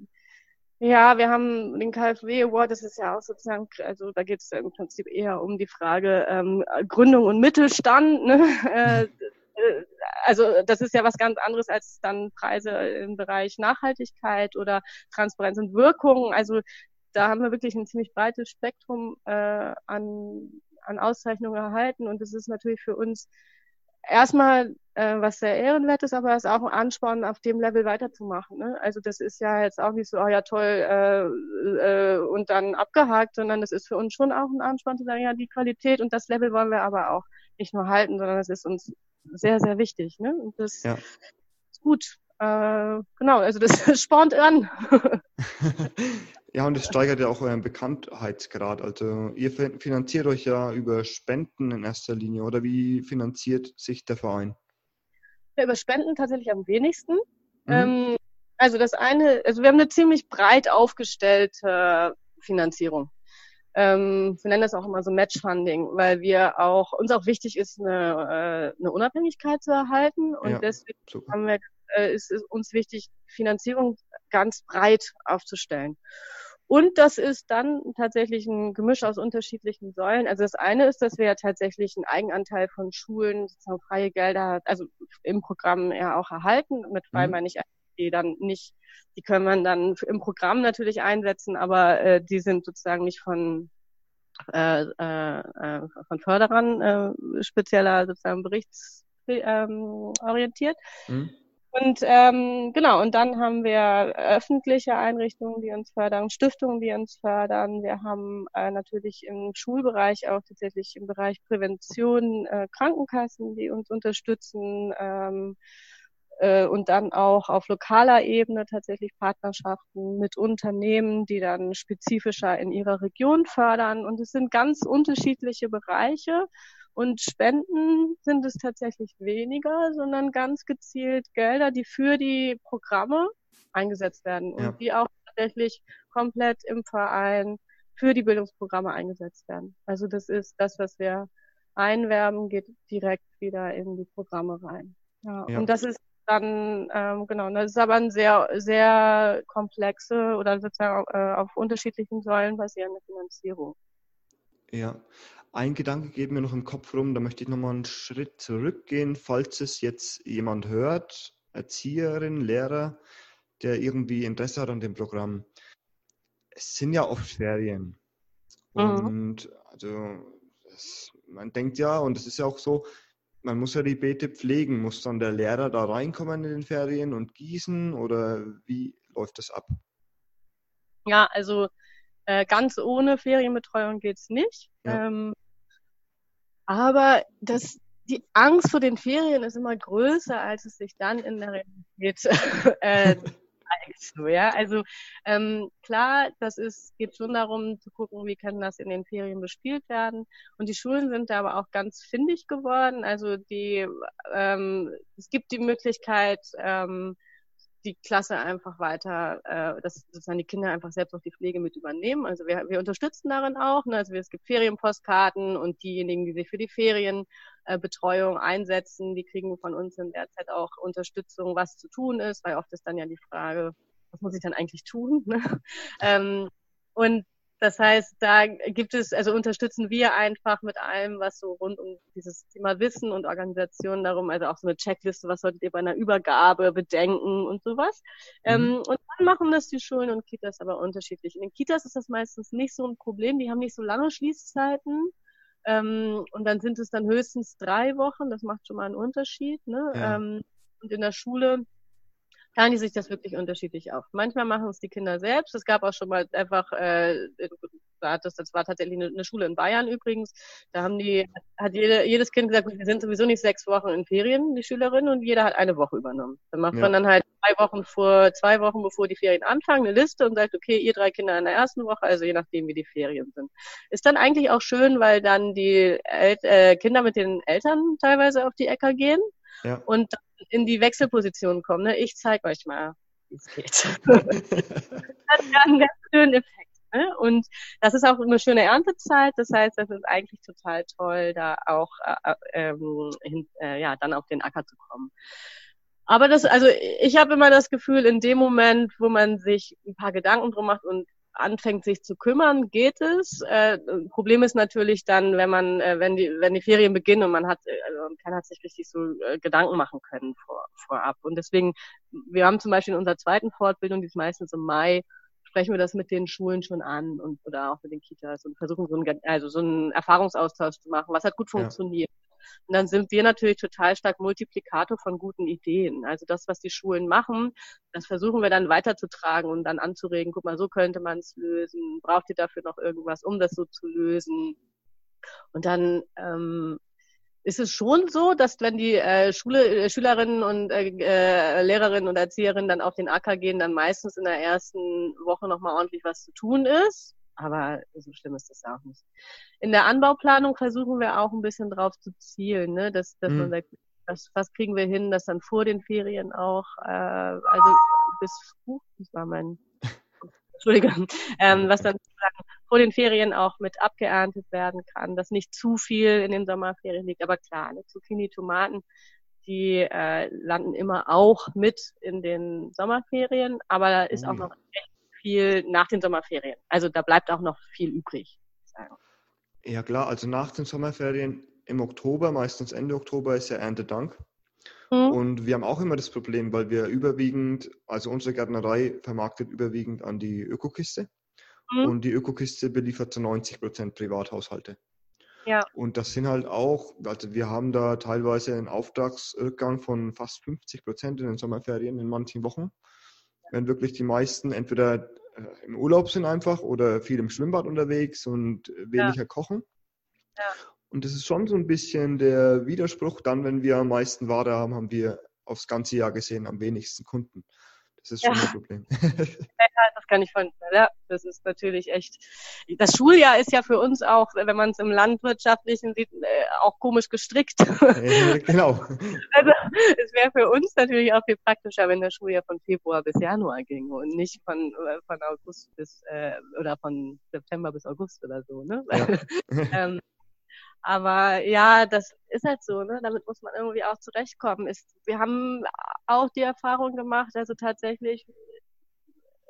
Speaker 3: ja, wir haben den KfW Award, das ist ja auch sozusagen, also da geht es im Prinzip eher um die Frage ähm, Gründung und Mittelstand. Ne? Äh, äh, also das ist ja was ganz anderes als dann Preise im Bereich Nachhaltigkeit oder Transparenz und Wirkung. Also da haben wir wirklich ein ziemlich breites Spektrum äh, an, an Auszeichnungen erhalten und das ist natürlich für uns erstmal äh, was sehr ehrenwert ist, aber es ist auch ein Ansporn, auf dem Level weiterzumachen. Ne? Also das ist ja jetzt auch nicht so, oh ja toll äh, äh, und dann abgehakt, sondern das ist für uns schon auch ein Ansporn zu sagen, ja die Qualität und das Level wollen wir aber auch nicht nur halten, sondern es ist uns sehr, sehr wichtig. Ne? Und das ja. ist gut. Äh, genau, also das spornt an.
Speaker 2: Ja, und es steigert ja auch euren Bekanntheitsgrad. Also ihr finanziert euch ja über Spenden in erster Linie oder wie finanziert sich der Verein?
Speaker 3: Ja, über Spenden tatsächlich am wenigsten. Mhm. Ähm, also das eine, also wir haben eine ziemlich breit aufgestellte Finanzierung. Ähm, wir nennen das auch immer so Matchfunding, weil wir auch uns auch wichtig ist, eine, äh, eine Unabhängigkeit zu erhalten und ja, deswegen haben wir, äh, ist, ist uns wichtig, Finanzierung ganz breit aufzustellen. Und das ist dann tatsächlich ein Gemisch aus unterschiedlichen Säulen. Also das eine ist, dass wir ja tatsächlich einen Eigenanteil von Schulen, sozusagen freie Gelder, also im Programm ja auch erhalten. Mit frei mhm. meine ich die dann nicht, die können man dann im Programm natürlich einsetzen, aber äh, die sind sozusagen nicht von äh, äh, von Förderern äh, spezieller sozusagen berichtsorientiert. Ähm, mhm. Und ähm, genau, und dann haben wir öffentliche Einrichtungen, die uns fördern, Stiftungen, die uns fördern. Wir haben äh, natürlich im Schulbereich auch tatsächlich im Bereich Prävention äh, Krankenkassen, die uns unterstützen. Ähm, äh, und dann auch auf lokaler Ebene tatsächlich Partnerschaften mit Unternehmen, die dann spezifischer in ihrer Region fördern. Und es sind ganz unterschiedliche Bereiche. Und Spenden sind es tatsächlich weniger, sondern ganz gezielt Gelder, die für die Programme eingesetzt werden und ja. die auch tatsächlich komplett im Verein für die Bildungsprogramme eingesetzt werden. Also das ist das, was wir einwerben, geht direkt wieder in die Programme rein. Ja, ja. Und das ist dann, ähm, genau, das ist aber ein sehr, sehr komplexe oder sozusagen äh, auf unterschiedlichen Säulen basierende Finanzierung.
Speaker 2: Ja, ein Gedanke geht mir noch im Kopf rum, da möchte ich nochmal einen Schritt zurückgehen, falls es jetzt jemand hört, Erzieherin, Lehrer, der irgendwie Interesse hat an dem Programm. Es sind ja oft Ferien. Mhm. Und also das, man denkt ja, und es ist ja auch so, man muss ja die Beete pflegen. Muss dann der Lehrer da reinkommen in den Ferien und gießen oder wie läuft das ab?
Speaker 3: Ja, also äh, ganz ohne Ferienbetreuung geht's nicht. Ja. Ähm, aber das, die Angst vor den Ferien ist immer größer, als es sich dann in der Realität äh, so, ja. Also ähm, klar, das ist, geht schon darum zu gucken, wie kann das in den Ferien bespielt werden. Und die Schulen sind da aber auch ganz findig geworden. Also die, ähm, es gibt die Möglichkeit, ähm, die Klasse einfach weiter, äh, dass sozusagen die Kinder einfach selbst auch die Pflege mit übernehmen. Also wir, wir unterstützen darin auch. Ne? Also es gibt Ferienpostkarten und diejenigen, die sich für die Ferienbetreuung äh, einsetzen, die kriegen von uns in der Zeit auch Unterstützung, was zu tun ist, weil oft ist dann ja die Frage, was muss ich dann eigentlich tun? Ne? ähm, und das heißt, da gibt es, also unterstützen wir einfach mit allem, was so rund um dieses Thema Wissen und Organisation darum, also auch so eine Checkliste, was solltet ihr bei einer Übergabe bedenken und sowas. Mhm. Ähm, und dann machen das die Schulen und Kitas aber unterschiedlich. In den Kitas ist das meistens nicht so ein Problem, die haben nicht so lange Schließzeiten. Ähm, und dann sind es dann höchstens drei Wochen, das macht schon mal einen Unterschied. Ne? Ja. Ähm, und in der Schule teilen die sich das wirklich unterschiedlich auf. Manchmal machen es die Kinder selbst. Es gab auch schon mal einfach, äh, das, das war tatsächlich eine, Schule in Bayern übrigens. Da haben die, hat jede, jedes Kind gesagt, wir sind sowieso nicht sechs Wochen in Ferien, die Schülerinnen, und jeder hat eine Woche übernommen. Dann macht ja. man dann halt zwei Wochen vor, zwei Wochen bevor die Ferien anfangen, eine Liste und sagt, okay, ihr drei Kinder in der ersten Woche, also je nachdem, wie die Ferien sind. Ist dann eigentlich auch schön, weil dann die El äh, Kinder mit den Eltern teilweise auf die Äcker gehen ja. und in die Wechselposition kommen. Ne? Ich zeige euch mal, wie es geht. das hat ja einen ganz schönen Effekt. Ne? Und das ist auch eine schöne Erntezeit. Das heißt, das ist eigentlich total toll, da auch äh, ähm, hin, äh, ja dann auf den Acker zu kommen. Aber das, also ich habe immer das Gefühl, in dem Moment, wo man sich ein paar Gedanken drum macht und anfängt, sich zu kümmern, geht es. Äh, Problem ist natürlich dann, wenn man, äh, wenn die, wenn die Ferien beginnen und man hat, äh, also keiner hat sich richtig so äh, Gedanken machen können vor, vorab. Und deswegen, wir haben zum Beispiel in unserer zweiten Fortbildung, die ist meistens im Mai, sprechen wir das mit den Schulen schon an und oder auch mit den Kitas und versuchen so einen, also so einen Erfahrungsaustausch zu machen, was hat gut funktioniert. Ja. Und dann sind wir natürlich total stark Multiplikator von guten Ideen. Also das, was die Schulen machen, das versuchen wir dann weiterzutragen und dann anzuregen. Guck mal, so könnte man es lösen. Braucht ihr dafür noch irgendwas, um das so zu lösen? Und dann ähm, ist es schon so, dass wenn die äh, Schule, äh, Schülerinnen und äh, äh, Lehrerinnen und Erzieherinnen dann auf den Acker gehen, dann meistens in der ersten Woche nochmal ordentlich was zu tun ist aber so schlimm ist das auch nicht. In der Anbauplanung versuchen wir auch ein bisschen drauf zu zielen, ne? dass, dass mhm. man sagt, was, was kriegen wir hin, dass dann vor den Ferien auch, äh, also bis, uh, das war mein, Entschuldigung, ähm, was dann vor den Ferien auch mit abgeerntet werden kann, dass nicht zu viel in den Sommerferien liegt. Aber klar, eine Zucchini, Tomaten, die äh, landen immer auch mit in den Sommerferien, aber da ist auch noch echt viel nach den Sommerferien. Also da bleibt auch noch viel übrig.
Speaker 2: Ja klar, also nach den Sommerferien im Oktober, meistens Ende Oktober ist ja Erntedank. Mhm. Und wir haben auch immer das Problem, weil wir überwiegend, also unsere Gärtnerei vermarktet überwiegend an die Ökokiste. Mhm. Und die Ökokiste beliefert zu 90 Prozent Privathaushalte. Ja. Und das sind halt auch, also wir haben da teilweise einen Auftragsrückgang von fast 50 Prozent in den Sommerferien in manchen Wochen wenn wirklich die meisten entweder äh, im Urlaub sind einfach oder viel im Schwimmbad unterwegs und weniger ja. kochen. Ja. Und das ist schon so ein bisschen der Widerspruch. Dann, wenn wir am meisten Ware haben, haben wir aufs ganze Jahr gesehen am wenigsten Kunden. Das ist schon ja. ein Problem.
Speaker 3: Ja, das kann ich von, ja, das ist natürlich echt. Das Schuljahr ist ja für uns auch, wenn man es im Landwirtschaftlichen sieht, äh, auch komisch gestrickt. Ja, genau. Also es wäre für uns natürlich auch viel praktischer, wenn das Schuljahr von Februar bis Januar ging und nicht von, äh, von August bis äh, oder von September bis August oder so, ne? Ja. ähm, aber ja, das ist halt so, ne? Damit muss man irgendwie auch zurechtkommen. Ist, wir haben auch die Erfahrung gemacht, also tatsächlich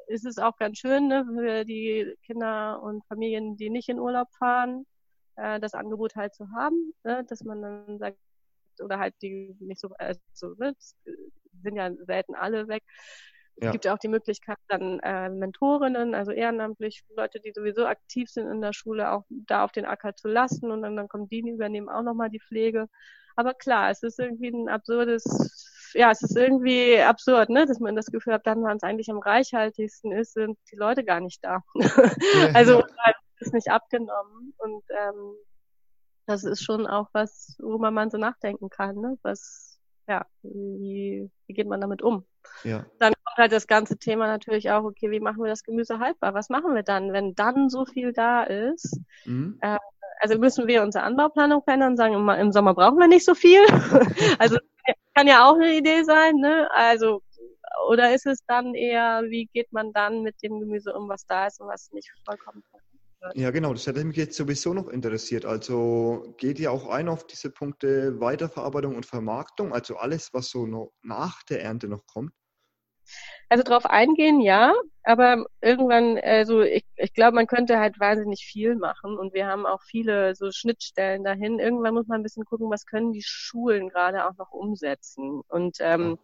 Speaker 3: ist es auch ganz schön, ne, für die Kinder und Familien, die nicht in Urlaub fahren, äh, das Angebot halt zu haben, ne? dass man dann sagt, oder halt die nicht so, also, ne, sind ja selten alle weg, es ja. gibt ja auch die Möglichkeit, dann äh, Mentorinnen, also ehrenamtlich Leute, die sowieso aktiv sind in der Schule, auch da auf den Acker zu lassen und dann, dann kommen die, die übernehmen auch nochmal die Pflege. Aber klar, es ist irgendwie ein absurdes, ja, es ist irgendwie absurd, ne, dass man das Gefühl hat, dann, wann es eigentlich am reichhaltigsten ist, sind die Leute gar nicht da. also ja. ist nicht abgenommen und ähm, das ist schon auch was, worüber man so nachdenken kann, ne? Was, ja, wie, wie geht man damit um? Ja. Dann kommt halt das ganze Thema natürlich auch, okay, wie machen wir das Gemüse haltbar? Was machen wir dann, wenn dann so viel da ist? Mhm. Äh, also müssen wir unsere Anbauplanung verändern und sagen, im, im Sommer brauchen wir nicht so viel. also kann ja auch eine Idee sein, ne? Also oder ist es dann eher, wie geht man dann mit dem Gemüse um, was da ist und was nicht vollkommen
Speaker 2: wird? Ja, genau, das hätte mich jetzt sowieso noch interessiert. Also geht ihr auch ein auf diese Punkte Weiterverarbeitung und Vermarktung, also alles, was so nach der Ernte noch kommt?
Speaker 3: Also drauf eingehen, ja, aber irgendwann, also ich, ich glaube, man könnte halt wahnsinnig viel machen und wir haben auch viele so Schnittstellen dahin. Irgendwann muss man ein bisschen gucken, was können die Schulen gerade auch noch umsetzen. Und ähm,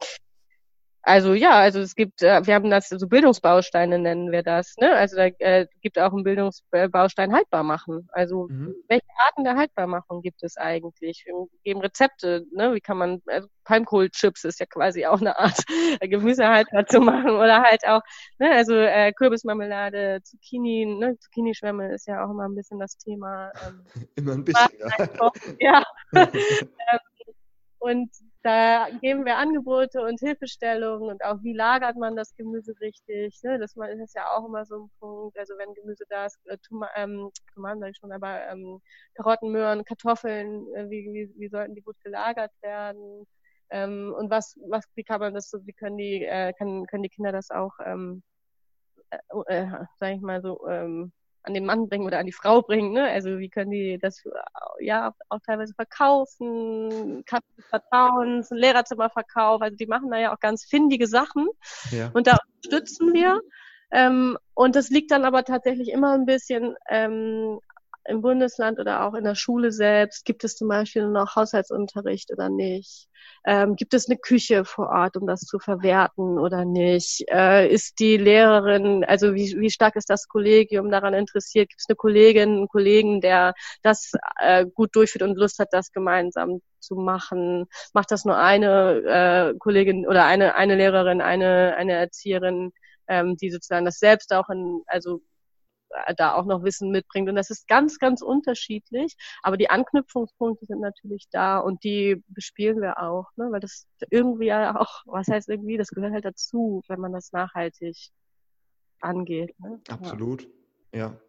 Speaker 3: also ja, also es gibt, äh, wir haben das, so Bildungsbausteine nennen wir das, ne? Also da äh, gibt auch einen Bildungsbaustein haltbar machen. Also mhm. welche Arten der Haltbarmachung gibt es eigentlich? Wir geben Rezepte, ne? Wie kann man, also Palmkohlchips ist ja quasi auch eine Art, Gemüse haltbar zu machen oder halt auch, ne? Also äh, Kürbismarmelade, Zucchini, ne? Zucchini-Schwämme ist ja auch immer ein bisschen das Thema. Ähm,
Speaker 2: immer ein bisschen,
Speaker 3: ja. ja. Ähm, und da geben wir Angebote und Hilfestellungen und auch wie lagert man das Gemüse richtig. Ne? Das ist ja auch immer so ein Punkt. Also wenn Gemüse da ist, äh, ähm, Tomaten sage ich schon, aber ähm, Karotten, Möhren, Kartoffeln, äh, wie, wie, wie sollten die gut gelagert werden? Ähm, und was, was, wie kann man das so, wie können die, äh, können, können die Kinder das auch, ähm, äh, äh, sag ich mal so, ähm, an den Mann bringen oder an die Frau bringen. Ne? Also wie können die das ja auch teilweise verkaufen, Katzen Vertrauens, Lehrerzimmerverkauf. Also die machen da ja auch ganz findige Sachen ja. und da unterstützen wir. Ähm, und das liegt dann aber tatsächlich immer ein bisschen ähm, im Bundesland oder auch in der Schule selbst? Gibt es zum Beispiel noch Haushaltsunterricht oder nicht? Ähm, gibt es eine Küche vor Ort, um das zu verwerten oder nicht? Äh, ist die Lehrerin, also wie, wie stark ist das Kollegium daran interessiert? Gibt es eine Kollegin, einen Kollegen, der das äh, gut durchführt und Lust hat, das gemeinsam zu machen? Macht das nur eine äh, Kollegin oder eine, eine Lehrerin, eine, eine Erzieherin? ähm, die sozusagen das selbst auch in, also da auch noch Wissen mitbringt. Und das ist ganz, ganz unterschiedlich. Aber die Anknüpfungspunkte sind natürlich da und die bespielen wir auch, ne? weil das irgendwie ja auch, was heißt irgendwie, das gehört halt dazu, wenn man das nachhaltig angeht. Ne?
Speaker 2: Absolut, ja. ja.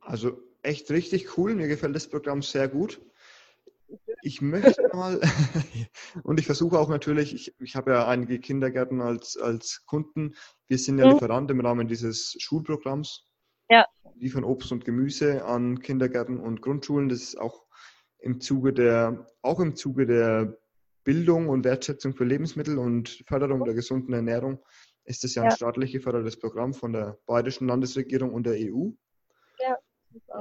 Speaker 2: Also echt richtig cool. Mir gefällt das Programm sehr gut. Ich möchte mal, und ich versuche auch natürlich, ich, ich habe ja einige Kindergärten als, als Kunden. Wir sind ja mhm. Lieferant im Rahmen dieses Schulprogramms. Ja. Liefern Obst und Gemüse an Kindergärten und Grundschulen. Das ist auch im Zuge der, auch im Zuge der Bildung und Wertschätzung für Lebensmittel und Förderung der gesunden Ernährung ist das ja ein ja. staatlich gefördertes Programm von der bayerischen Landesregierung und der EU. Ja.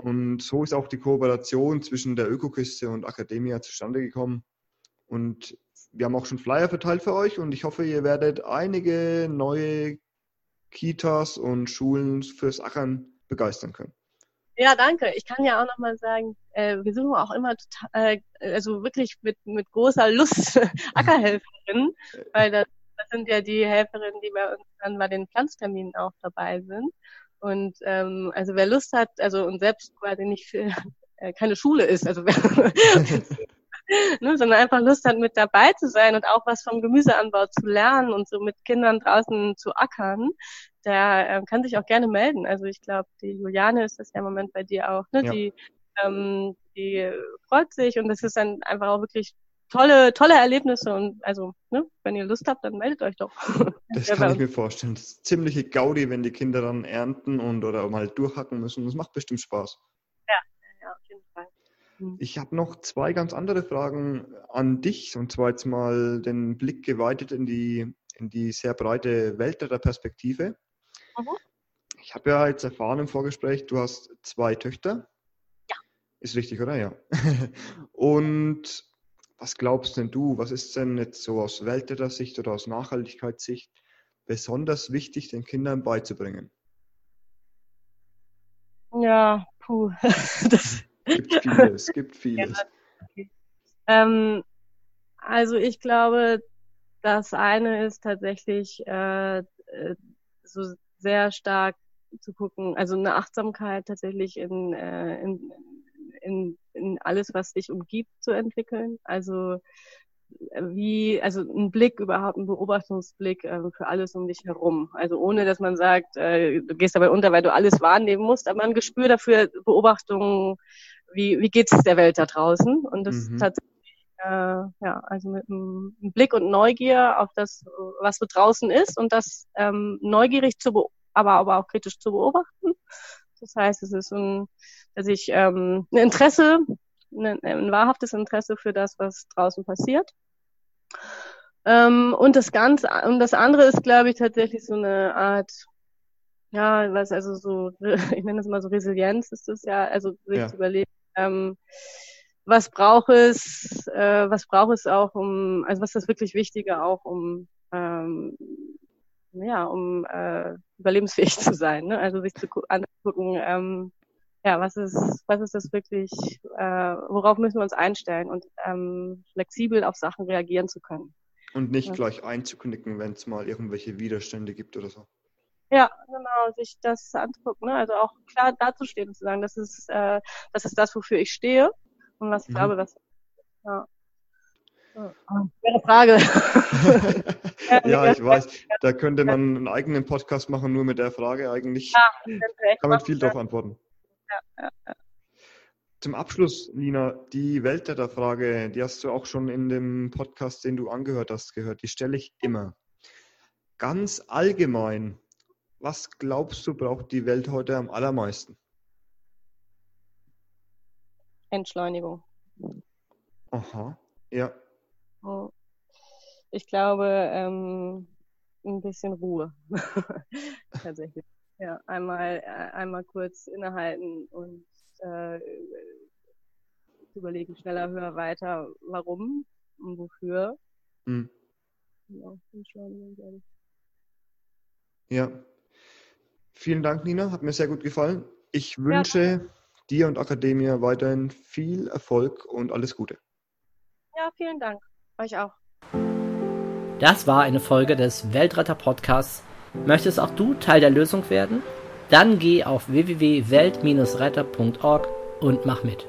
Speaker 2: Und so ist auch die Kooperation zwischen der Ökoküste und Akademia zustande gekommen. Und wir haben auch schon Flyer verteilt für euch und ich hoffe, ihr werdet einige neue Kitas und Schulen fürs Ackern begeistern können.
Speaker 3: Ja, danke. Ich kann ja auch nochmal sagen, äh, wir suchen auch immer total, äh, also wirklich mit, mit großer Lust Ackerhelferinnen, weil das, das sind ja die Helferinnen, die bei uns dann bei den Pflanzterminen auch dabei sind. Und ähm, also wer Lust hat, also und selbst quasi nicht für, äh, keine Schule ist, also wer, ne, sondern einfach Lust hat, mit dabei zu sein und auch was vom Gemüseanbau zu lernen und so mit Kindern draußen zu ackern, der äh, kann sich auch gerne melden. Also ich glaube, die Juliane ist das ja im Moment bei dir auch, ne? Ja. Die, ähm, die freut sich und das ist dann einfach auch wirklich tolle, tolle Erlebnisse und also, ne, wenn ihr Lust habt, dann meldet euch doch.
Speaker 2: Das kann ich mir vorstellen. Das ist ziemliche Gaudi, wenn die Kinder dann ernten und oder mal durchhacken müssen. Das macht bestimmt Spaß.
Speaker 3: Ja, ja, auf jeden Fall.
Speaker 2: Mhm. Ich habe noch zwei ganz andere Fragen an dich und zwar jetzt mal den Blick geweitet in die, in die sehr breite Welt der Perspektive. Mhm. Ich habe ja jetzt erfahren im Vorgespräch, du hast zwei Töchter.
Speaker 3: Ja.
Speaker 2: Ist richtig, oder? Ja. und was glaubst denn du, was ist denn jetzt so aus Weltrettersicht oder aus Nachhaltigkeitssicht besonders wichtig, den Kindern beizubringen?
Speaker 3: Ja, puh.
Speaker 2: das gibt vieles, gibt vieles. Ja, okay.
Speaker 3: ähm, also ich glaube, das eine ist tatsächlich äh, äh, so sehr stark zu gucken, also eine Achtsamkeit tatsächlich in, äh, in, in, in alles, was dich umgibt, zu entwickeln. Also wie, also ein Blick überhaupt, ein Beobachtungsblick äh, für alles um dich herum. Also ohne, dass man sagt, äh, du gehst dabei unter, weil du alles wahrnehmen musst, aber ein Gespür dafür, Beobachtungen, wie, wie geht's der Welt da draußen? Und das mhm. tatsächlich, äh, ja, also mit einem Blick und Neugier auf das, was so draußen ist und das ähm, neugierig zu, aber, aber auch kritisch zu beobachten. Das heißt, es ist ein, dass ich ähm, ein Interesse, ein, ein wahrhaftes Interesse für das, was draußen passiert. Ähm, und das Ganze, und das andere ist, glaube ich, tatsächlich so eine Art, ja, was also so, ich nenne das mal so Resilienz ist das ja, also sich ja. zu überlegen, ähm, was braucht es, äh, was braucht es auch, um, also was ist das wirklich Wichtige auch, um ähm, ja, um äh, überlebensfähig zu sein. Ne? Also sich zu angucken, ähm, ja, was ist, was ist das wirklich, äh, worauf müssen wir uns einstellen und ähm, flexibel auf Sachen reagieren zu können.
Speaker 2: Und nicht ja. gleich einzuknicken, wenn es mal irgendwelche Widerstände gibt oder so.
Speaker 3: Ja, genau, sich das anzugucken, ne? also auch klar dazustehen und zu sagen, das ist, äh, das ist das, wofür ich stehe und was ich mhm. glaube, was, ja. Schwere Frage.
Speaker 2: ja, ich weiß. Da könnte man einen eigenen Podcast machen, nur mit der Frage eigentlich. Ja, kann man viel darauf antworten. Ja, ja, Zum Abschluss, Nina, die Weltretterfrage, die hast du auch schon in dem Podcast, den du angehört hast, gehört. Die stelle ich immer. Ganz allgemein, was glaubst du, braucht die Welt heute am allermeisten?
Speaker 3: Entschleunigung.
Speaker 2: Aha, ja.
Speaker 3: Ich glaube, ähm, ein bisschen Ruhe. Tatsächlich. Ja, einmal, äh, einmal kurz innehalten und äh, überlegen, schneller, höher, weiter, warum und wofür. Mhm.
Speaker 2: Ja, ja. Vielen Dank, Nina. Hat mir sehr gut gefallen. Ich wünsche ja. Dir und Akademie weiterhin viel Erfolg und alles Gute.
Speaker 3: Ja, vielen Dank. Euch auch.
Speaker 1: Das war eine Folge des Weltretter Podcasts. Möchtest auch du Teil der Lösung werden? Dann geh auf www.welt-retter.org und mach mit.